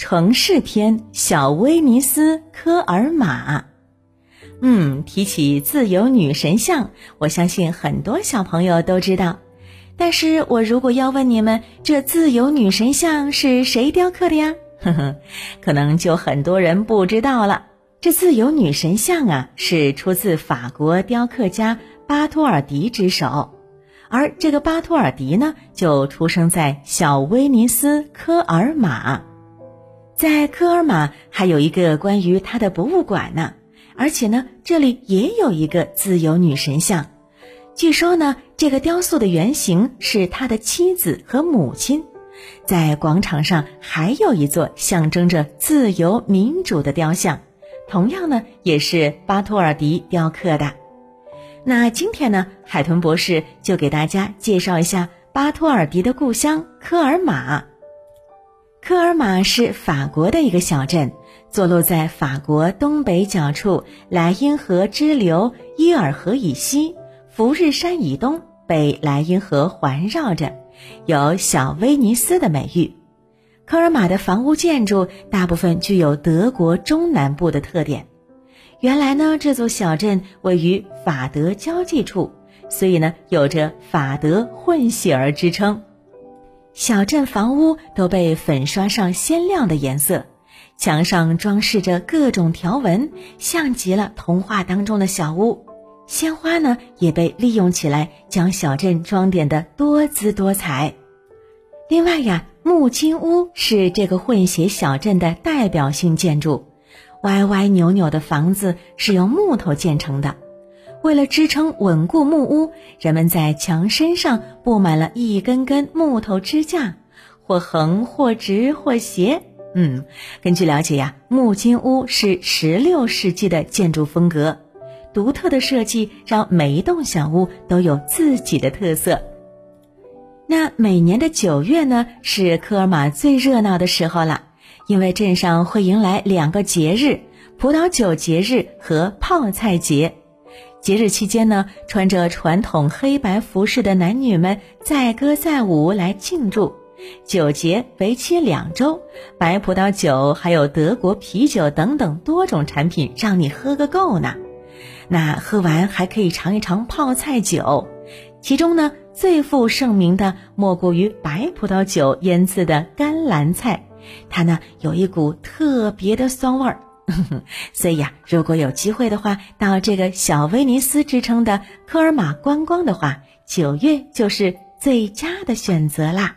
城市篇：小威尼斯科尔玛。嗯，提起自由女神像，我相信很多小朋友都知道。但是我如果要问你们，这自由女神像是谁雕刻的呀？呵呵，可能就很多人不知道了。这自由女神像啊，是出自法国雕刻家巴托尔迪之手，而这个巴托尔迪呢，就出生在小威尼斯科尔玛。在科尔玛还有一个关于他的博物馆呢，而且呢，这里也有一个自由女神像。据说呢，这个雕塑的原型是他的妻子和母亲。在广场上还有一座象征着自由民主的雕像，同样呢，也是巴托尔迪雕刻的。那今天呢，海豚博士就给大家介绍一下巴托尔迪的故乡科尔玛。科尔玛是法国的一个小镇，坐落在法国东北角处，莱茵河支流伊尔河以西，福日山以东，被莱茵河环绕着，有“小威尼斯”的美誉。科尔玛的房屋建筑大部分具有德国中南部的特点。原来呢，这座小镇位于法德交界处，所以呢，有着法德混血儿之称。小镇房屋都被粉刷上鲜亮的颜色，墙上装饰着各种条纹，像极了童话当中的小屋。鲜花呢也被利用起来，将小镇装点的多姿多彩。另外呀，木金屋是这个混血小镇的代表性建筑，歪歪扭扭的房子是用木头建成的。为了支撑稳固木屋，人们在墙身上布满了一根根木头支架，或横或直或斜。嗯，根据了解呀，木金屋是十六世纪的建筑风格，独特的设计让每一栋小屋都有自己的特色。那每年的九月呢，是科尔玛最热闹的时候了，因为镇上会迎来两个节日：葡萄酒节日和泡菜节。节日期间呢，穿着传统黑白服饰的男女们载歌载舞来庆祝。酒节为期两周，白葡萄酒还有德国啤酒等等多种产品让你喝个够呢。那喝完还可以尝一尝泡菜酒，其中呢最负盛名的莫过于白葡萄酒腌制的甘蓝菜，它呢有一股特别的酸味儿。所以呀，如果有机会的话，到这个小威尼斯之称的科尔玛观光的话，九月就是最佳的选择啦。